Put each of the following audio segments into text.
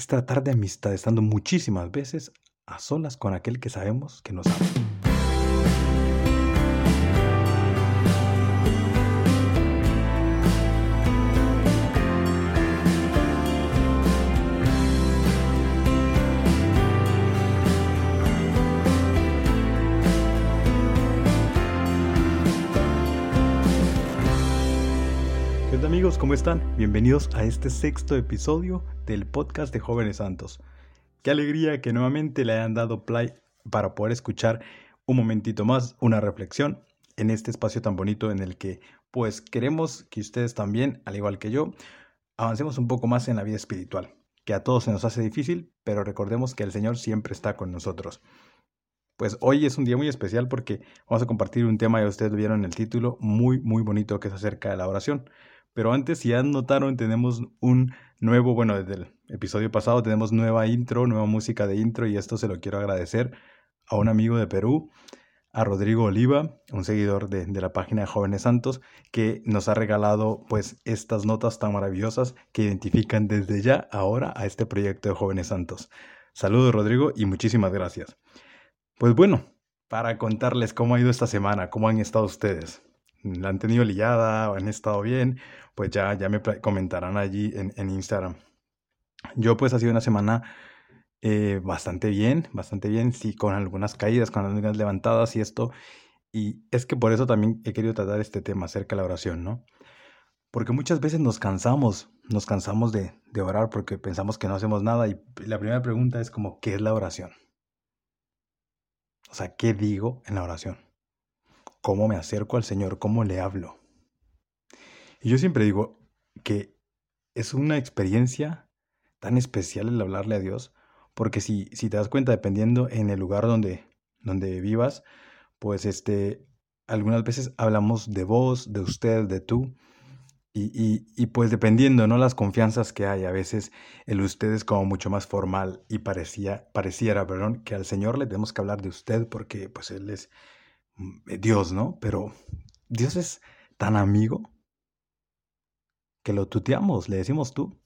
es tratar de amistad estando muchísimas veces a solas con aquel que sabemos que nos ama. ¿Cómo están? Bienvenidos a este sexto episodio del podcast de Jóvenes Santos. Qué alegría que nuevamente le hayan dado play para poder escuchar un momentito más una reflexión en este espacio tan bonito en el que pues queremos que ustedes también, al igual que yo, avancemos un poco más en la vida espiritual, que a todos se nos hace difícil, pero recordemos que el Señor siempre está con nosotros. Pues hoy es un día muy especial porque vamos a compartir un tema, ya ustedes lo vieron en el título, muy, muy bonito que es acerca de la oración. Pero antes, si ya notaron, tenemos un nuevo, bueno, desde el episodio pasado tenemos nueva intro, nueva música de intro y esto se lo quiero agradecer a un amigo de Perú, a Rodrigo Oliva, un seguidor de, de, la página de Jóvenes Santos, que nos ha regalado pues estas notas tan maravillosas que identifican desde ya ahora a este proyecto de Jóvenes Santos. Saludos Rodrigo y muchísimas gracias. Pues bueno, para contarles cómo ha ido esta semana, cómo han estado ustedes la han tenido liada o han estado bien, pues ya, ya me comentarán allí en, en Instagram. Yo pues ha sido una semana eh, bastante bien, bastante bien, sí, con algunas caídas, con algunas levantadas y esto. Y es que por eso también he querido tratar este tema acerca de la oración, ¿no? Porque muchas veces nos cansamos, nos cansamos de, de orar porque pensamos que no hacemos nada y la primera pregunta es como, ¿qué es la oración? O sea, ¿qué digo en la oración? Cómo me acerco al Señor, cómo le hablo. Y yo siempre digo que es una experiencia tan especial el hablarle a Dios, porque si, si te das cuenta, dependiendo en el lugar donde, donde vivas, pues este, algunas veces hablamos de vos, de usted, de tú, y, y, pues dependiendo, ¿no? Las confianzas que hay, a veces el usted es como mucho más formal y parecía, pareciera, perdón, que al Señor le tenemos que hablar de usted porque pues Él es Dios, ¿no? Pero Dios es tan amigo que lo tuteamos, le decimos tú.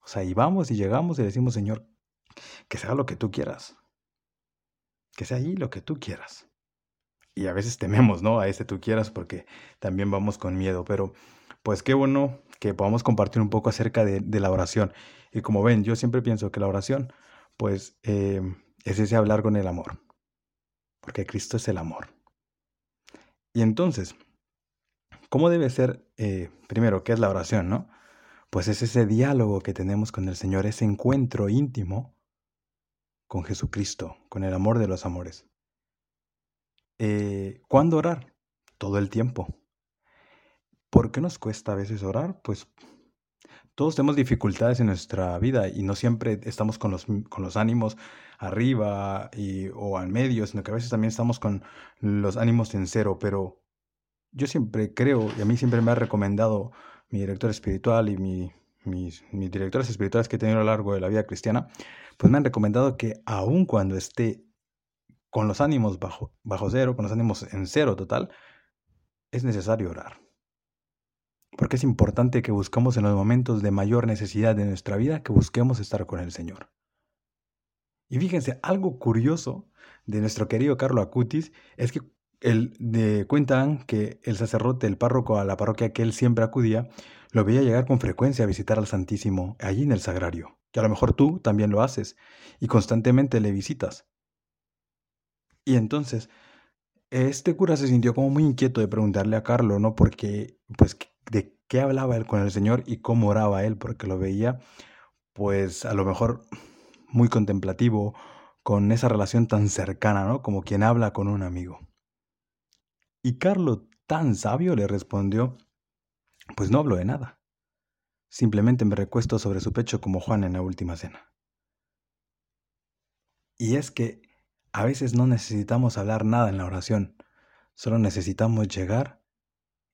O sea, y vamos y llegamos y le decimos, Señor, que sea lo que tú quieras. Que sea ahí lo que tú quieras. Y a veces tememos, ¿no? A ese tú quieras porque también vamos con miedo. Pero pues qué bueno que podamos compartir un poco acerca de, de la oración. Y como ven, yo siempre pienso que la oración, pues, eh, es ese hablar con el amor. Porque Cristo es el amor. Y entonces, ¿cómo debe ser, eh, primero, qué es la oración, no? Pues es ese diálogo que tenemos con el Señor, ese encuentro íntimo con Jesucristo, con el amor de los amores. Eh, ¿Cuándo orar? Todo el tiempo. ¿Por qué nos cuesta a veces orar? Pues todos tenemos dificultades en nuestra vida y no siempre estamos con los, con los ánimos arriba y, o al medio, sino que a veces también estamos con los ánimos en cero, pero yo siempre creo, y a mí siempre me ha recomendado mi director espiritual y mi, mis, mis directores espirituales que he tenido a lo largo de la vida cristiana, pues me han recomendado que aun cuando esté con los ánimos bajo, bajo cero, con los ánimos en cero total, es necesario orar. Porque es importante que buscamos en los momentos de mayor necesidad de nuestra vida, que busquemos estar con el Señor. Y fíjense, algo curioso de nuestro querido Carlo Acutis es que él de, cuentan que el sacerdote, el párroco a la parroquia que él siempre acudía, lo veía llegar con frecuencia a visitar al Santísimo allí en el sagrario. Que a lo mejor tú también lo haces y constantemente le visitas. Y entonces, este cura se sintió como muy inquieto de preguntarle a Carlo, ¿no? Porque, pues, de qué hablaba él con el Señor y cómo oraba él, porque lo veía, pues, a lo mejor muy contemplativo, con esa relación tan cercana, ¿no? Como quien habla con un amigo. Y Carlo, tan sabio, le respondió, pues no hablo de nada. Simplemente me recuesto sobre su pecho como Juan en la última cena. Y es que a veces no necesitamos hablar nada en la oración, solo necesitamos llegar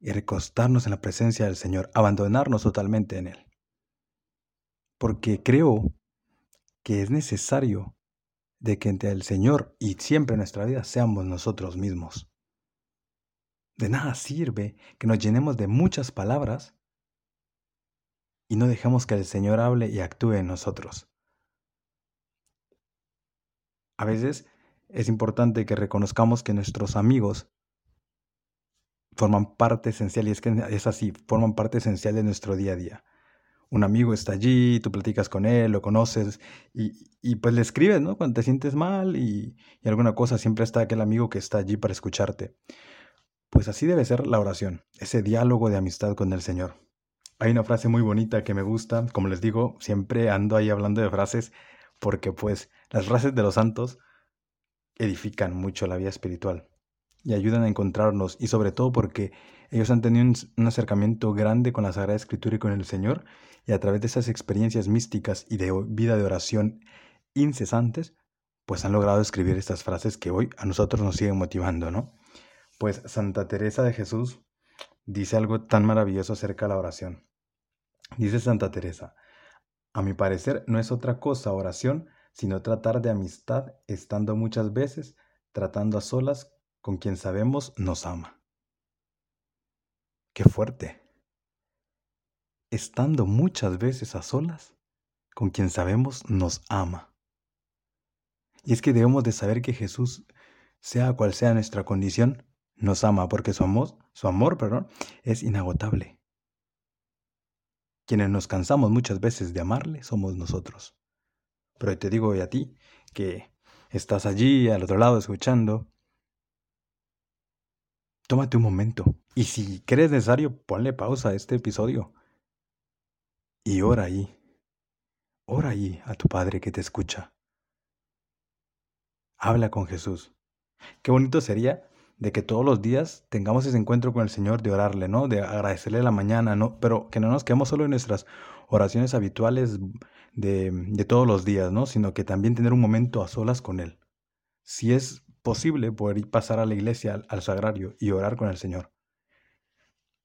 y recostarnos en la presencia del Señor, abandonarnos totalmente en Él. Porque creo que es necesario de que entre el Señor y siempre en nuestra vida seamos nosotros mismos. De nada sirve que nos llenemos de muchas palabras y no dejemos que el Señor hable y actúe en nosotros. A veces es importante que reconozcamos que nuestros amigos forman parte esencial, y es que es así, forman parte esencial de nuestro día a día. Un amigo está allí, tú platicas con él, lo conoces y, pues le escribes, ¿no? Cuando te sientes mal y, y alguna cosa, siempre está aquel amigo que está allí para escucharte. Pues así debe ser la oración, ese diálogo de amistad con el Señor. Hay una frase muy bonita que me gusta, como les digo, siempre ando ahí hablando de frases porque pues las frases de los santos edifican mucho la vida espiritual y ayudan a encontrarnos y sobre todo porque ellos han tenido un, acercamiento grande con la Sagrada Escritura y con el Señor y a través de esas experiencias místicas y de vida de oración incesantes, pues han logrado escribir estas frases que hoy a nosotros nos siguen motivando, ¿no? Pues Santa Teresa de Jesús dice algo tan maravilloso acerca de la oración. Dice Santa Teresa, a mi parecer no es otra cosa oración, sino tratar de amistad estando muchas veces tratando a solas con quien sabemos nos ama. Qué fuerte. Estando muchas veces a solas con quien sabemos nos ama. Y es que debemos de saber que Jesús, sea cual sea nuestra condición, nos ama porque su amor, su amor, perdón, es inagotable. Quienes nos cansamos muchas veces de amarle somos nosotros. Pero te digo hoy a ti que estás allí al otro lado escuchando, tómate un momento y si crees necesario, ponle pausa a este episodio y ora ahí. Ora ahí a tu Padre que te escucha. Habla con Jesús. Qué bonito sería de que todos los días tengamos ese encuentro con el Señor, de orarle, ¿no? De agradecerle la mañana, ¿no? Pero que no nos quedemos solo en nuestras oraciones habituales de, de todos los días, ¿no? Sino que también tener un momento a solas con Él. Si es posible poder pasar a la iglesia, al, sagrario y orar con el Señor.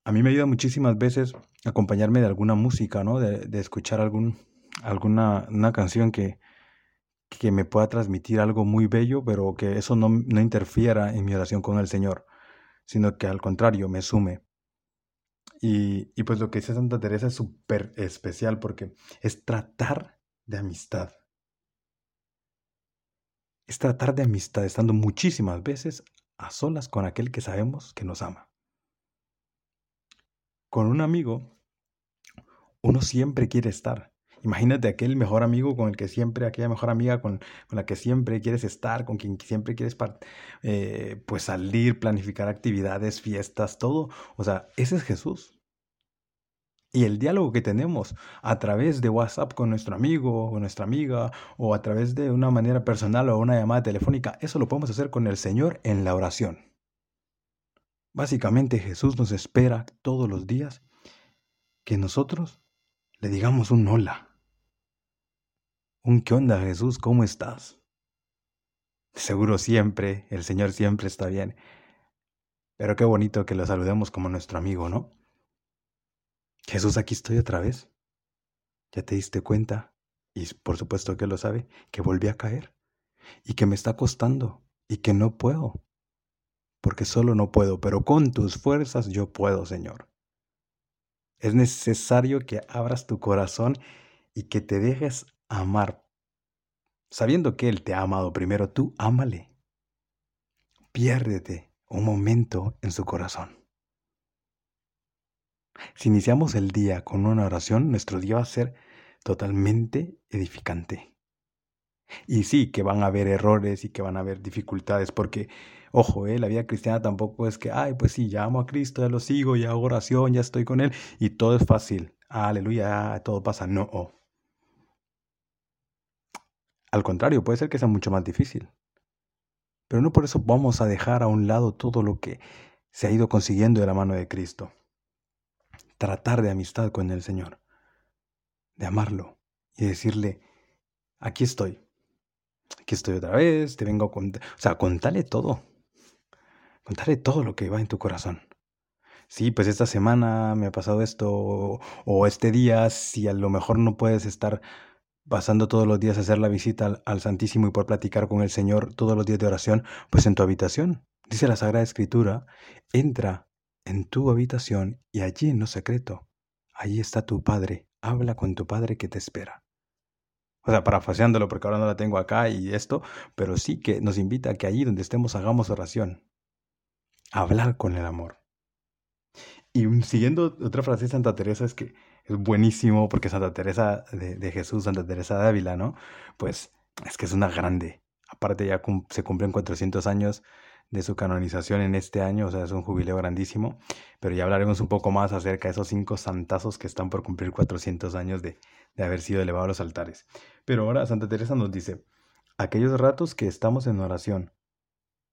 A mí me ayuda muchísimas veces acompañarme de alguna música, ¿no? De, de escuchar algún, alguna una canción que, que me pueda transmitir algo muy bello, pero que eso no, no interfiera en mi oración con el Señor, sino que al contrario me sume. Y, y pues lo que dice Santa Teresa es súper especial porque es tratar de amistad. Es tratar de amistad estando muchísimas veces a solas con aquel que sabemos que nos ama. Con un amigo, uno siempre quiere estar, Imagínate aquel mejor amigo con el que siempre, aquella mejor amiga con, la que siempre quieres estar, con quien siempre quieres eh, pues salir, planificar actividades, fiestas, todo. O sea, ese es Jesús. Y el diálogo que tenemos a través de WhatsApp con nuestro amigo o nuestra amiga o a través de una manera personal o una llamada telefónica, eso lo podemos hacer con el Señor en la oración. Básicamente Jesús nos espera todos los días que nosotros le digamos un hola. Un qué onda Jesús, ¿cómo estás? Seguro siempre, el Señor siempre está bien. Pero qué bonito que lo saludemos como nuestro amigo, ¿no? Jesús, aquí estoy otra vez. ¿Ya te diste cuenta? Y por supuesto que lo sabe, que volví a caer. Y que me está costando. Y que no puedo. Porque solo no puedo, pero con tus fuerzas yo puedo, Señor. Es necesario que abras tu corazón y que te dejes amar. Sabiendo que Él te ha amado primero, tú ámale. Piérdete un momento en su corazón. Si iniciamos el día con una oración, nuestro día va a ser totalmente edificante. Y sí, que van a haber errores y que van a haber dificultades, porque, ojo, eh, la vida cristiana tampoco es que, ay, pues sí, ya amo a Cristo, ya lo sigo, ya hago oración, ya estoy con Él, y todo es fácil. Aleluya, todo pasa. No, al contrario, puede ser que sea mucho más difícil. Pero no por eso vamos a dejar a un lado todo lo que se ha ido consiguiendo de la mano de Cristo. Tratar de amistad con el Señor, de amarlo y decirle, aquí estoy, aquí estoy otra vez, te vengo a contar, o sea, contale todo, contale todo lo que va en tu corazón. Sí, pues esta semana me ha pasado esto, o este día, si a lo mejor no puedes estar pasando todos los días a hacer la visita al, Santísimo y por platicar con el Señor todos los días de oración, pues en tu habitación. Dice la Sagrada Escritura, entra en tu habitación y allí en lo secreto, allí está tu Padre, habla con tu Padre que te espera. O sea, parafaseándolo porque ahora no la tengo acá y esto, pero sí que nos invita a que allí donde estemos hagamos oración. Hablar con el amor. Y siguiendo otra frase de Santa Teresa es que es buenísimo porque Santa Teresa de, Jesús, Santa Teresa de Ávila, ¿no? Pues es que es una grande. Aparte ya se cumplen 400 años de su canonización en este año, o sea, es un jubileo grandísimo, pero ya hablaremos un poco más acerca de esos cinco santazos que están por cumplir 400 años de, de haber sido elevados a los altares. Pero ahora Santa Teresa nos dice, aquellos ratos que estamos en oración,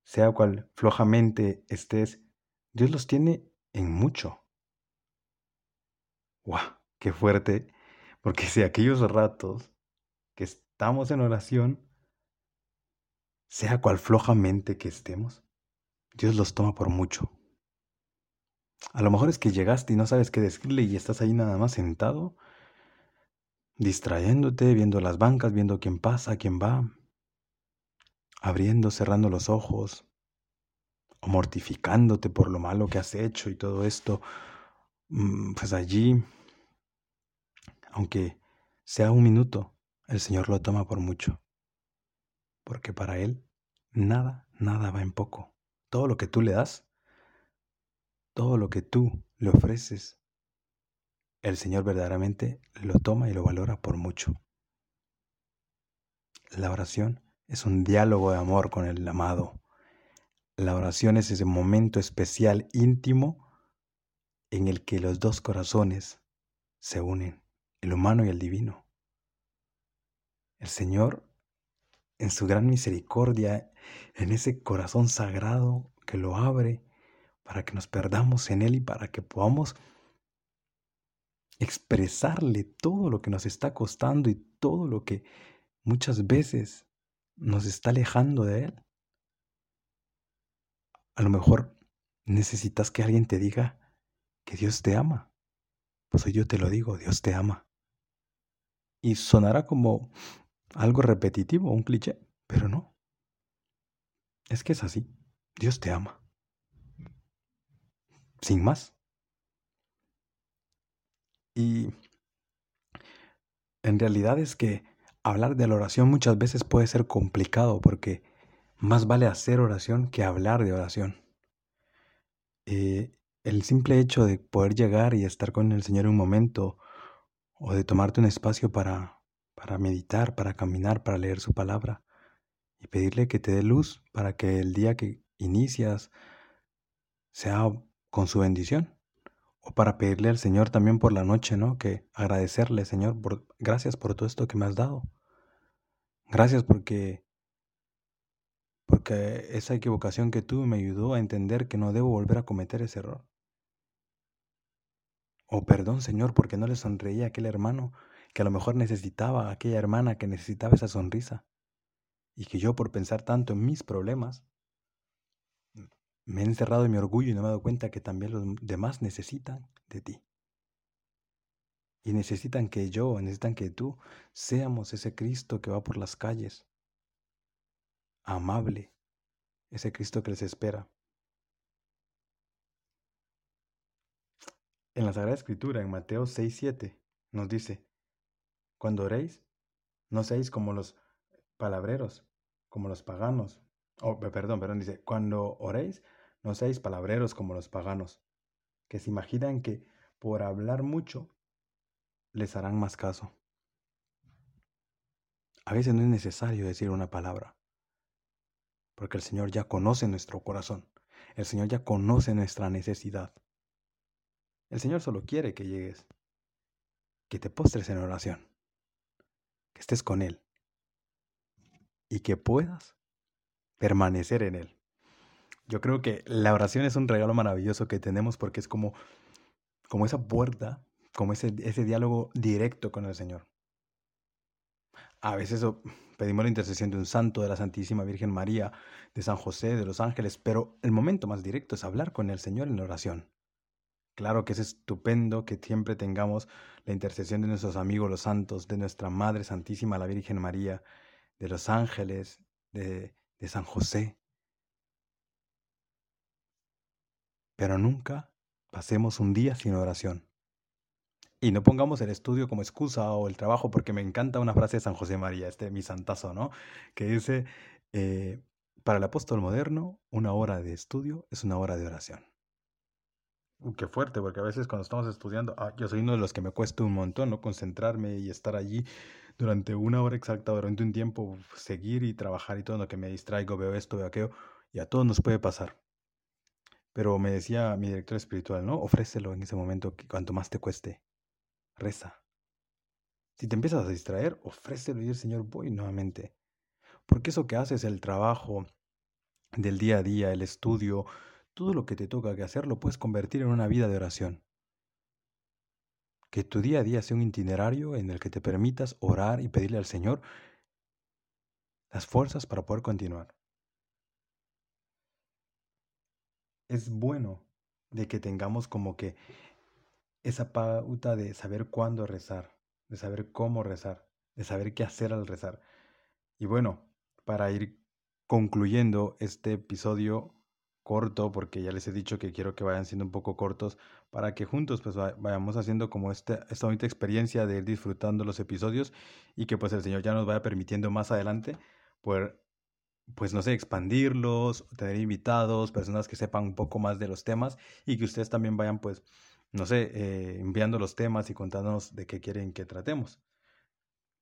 sea cual flojamente estés, Dios los tiene en mucho. ¡Guau! ¡Qué fuerte! Porque si aquellos ratos que estamos en oración, sea cual flojamente que estemos, Dios los toma por mucho. A lo mejor es que llegaste y no sabes qué decirle y estás ahí nada más sentado, distrayéndote, viendo las bancas, viendo quién pasa, quién va, abriendo, cerrando los ojos, o mortificándote por lo malo que has hecho y todo esto, mm, pues allí, aunque sea un minuto, el Señor lo toma por mucho, porque para Él nada, nada va en poco. Todo lo que tú le das, todo lo que tú le ofreces, el Señor verdaderamente lo toma y lo valora por mucho. La oración es un diálogo de amor con el amado. La oración es ese momento especial, íntimo, en el que los dos corazones se unen, el humano y el divino. El Señor, en su gran misericordia, en ese corazón sagrado que lo abre para que nos perdamos en Él y para que podamos expresarle todo lo que nos está costando y todo lo que muchas veces nos está alejando de Él. A lo mejor necesitas que alguien te diga que Dios te ama. Pues hoy yo te lo digo, Dios te ama. Y sonará como algo repetitivo, un cliché, pero no. Es que es así. Dios te ama. Sin más. Y en realidad es que hablar de la oración muchas veces puede ser complicado porque más vale hacer oración que hablar de oración. Eh, el simple hecho de poder llegar y estar con el Señor un momento, o de tomarte un espacio para, para meditar, para caminar, para leer su palabra, y pedirle que te dé luz para que el día que inicias sea con su bendición. O para pedirle al Señor también por la noche, ¿no? Que agradecerle, Señor, gracias por todo esto que me has dado. Gracias porque porque esa equivocación que tuve me ayudó a entender que no debo volver a cometer ese error. O perdón, Señor, porque no le sonreí a aquel hermano que a lo mejor necesitaba, aquella hermana que necesitaba esa sonrisa. Y que yo por pensar tanto en mis problemas, me he encerrado en mi orgullo y no me he dado cuenta que también los demás necesitan de ti. Y necesitan que yo, necesitan que tú seamos ese Cristo que va por las calles, amable, ese Cristo que les espera. En la Sagrada Escritura, en Mateo 6, 7, nos dice, cuando oréis, no seáis como los palabreros, como los paganos. Oh, perdón, perdón, dice, cuando oréis, no seáis palabreros como los paganos, que se imaginan que por hablar mucho les harán más caso. A veces no es necesario decir una palabra porque el Señor ya conoce nuestro corazón, el Señor ya conoce nuestra necesidad. El Señor solo quiere que llegues, que te postres en oración, estés con Él y que puedas permanecer en Él. Yo creo que la oración es un regalo maravilloso que tenemos porque es como, como esa puerta, como ese, ese diálogo directo con el Señor. A veces pedimos la intercesión de un santo, de la Santísima Virgen María, de San José, de los ángeles, pero el momento más directo es hablar con el Señor en la oración. Claro que es estupendo que siempre tengamos la intercesión de nuestros amigos los santos, de nuestra Madre Santísima, la Virgen María, de los ángeles, de, de San José. Pero nunca pasemos un día sin oración. Y no pongamos el estudio como excusa o el trabajo, porque me encanta una frase de San José María, este mi santazo, ¿no? Que dice, eh, para el apóstol moderno, una hora de estudio es una hora de oración. Qué fuerte, porque a veces cuando estamos estudiando, ah, yo soy uno de los que me cuesta un montón, ¿no? Concentrarme y estar allí durante una hora exacta, durante un tiempo, seguir y trabajar y todo lo que me distraigo, veo esto, veo aquello, y a todos nos puede pasar. Pero me decía mi director espiritual, ¿no? Ofrécelo en ese momento que cuanto más te cueste, reza. Si te empiezas a distraer, ofrécelo y el Señor, voy nuevamente. Porque eso que haces, el trabajo del día a día, el estudio, todo lo que te toca que hacer, lo puedes convertir en una vida de oración. Que tu día a día sea un itinerario en el que te permitas orar y pedirle al Señor las fuerzas para poder continuar. Es bueno de que tengamos como que esa pauta de saber cuándo rezar, de saber cómo rezar, de saber qué hacer al rezar. Y bueno, para ir concluyendo este episodio corto, porque ya les he dicho que quiero que vayan siendo un poco cortos, para que juntos pues vayamos haciendo como esta, esta bonita experiencia de ir disfrutando los episodios y que pues el Señor ya nos vaya permitiendo más adelante poder, pues no sé, expandirlos, tener invitados, personas que sepan un poco más de los temas y que ustedes también vayan pues, no sé, eh, enviando los temas y contándonos de qué quieren que tratemos.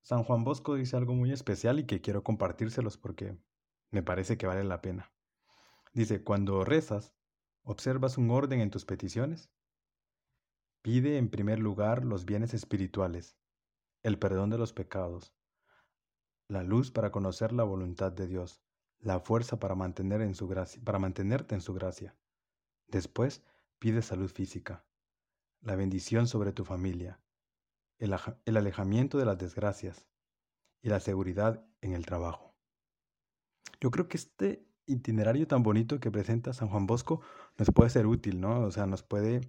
San Juan Bosco dice algo muy especial y que quiero compartírselos porque me parece que vale la pena. Dice, cuando rezas, ¿observas un orden en tus peticiones? Pide en primer lugar los bienes espirituales, el perdón de los pecados, la luz para conocer la voluntad de Dios, la fuerza para, mantener en su para mantenerte en su gracia. Después, pide salud física, la bendición sobre tu familia, el, alejamiento de las desgracias y la seguridad en el trabajo. Yo creo que este itinerario tan bonito que presenta San Juan Bosco nos puede ser útil, ¿no? O sea, nos puede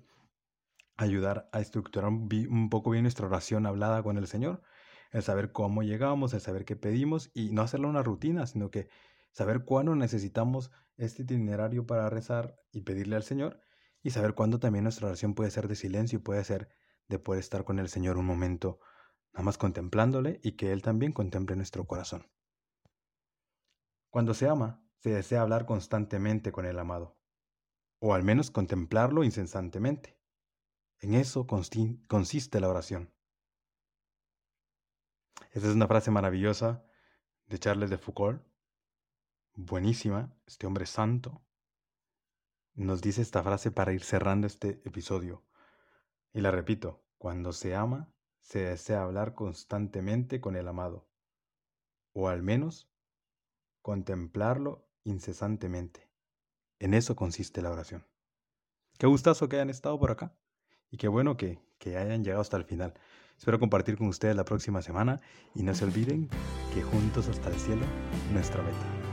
ayudar a estructurar un, poco bien nuestra oración hablada con el Señor, el saber cómo llegamos, el saber qué pedimos y no hacerlo una rutina, sino que saber cuándo necesitamos este itinerario para rezar y pedirle al Señor y saber cuándo también nuestra oración puede ser de silencio y puede ser de poder estar con el Señor un momento, nada más contemplándole y que Él también contemple nuestro corazón. Cuando se ama, se desea hablar constantemente con el amado, o al menos contemplarlo incesantemente. En eso consiste la oración. Esta es una frase maravillosa de Charles de Foucault, buenísima, este hombre santo, nos dice esta frase para ir cerrando este episodio. Y la repito, cuando se ama, se desea hablar constantemente con el amado, o al menos contemplarlo incesantemente. En eso consiste la oración. Qué gustazo que hayan estado por acá y qué bueno que, que hayan llegado hasta el final. Espero compartir con ustedes la próxima semana y no se olviden que juntos hasta el cielo, nuestra meta.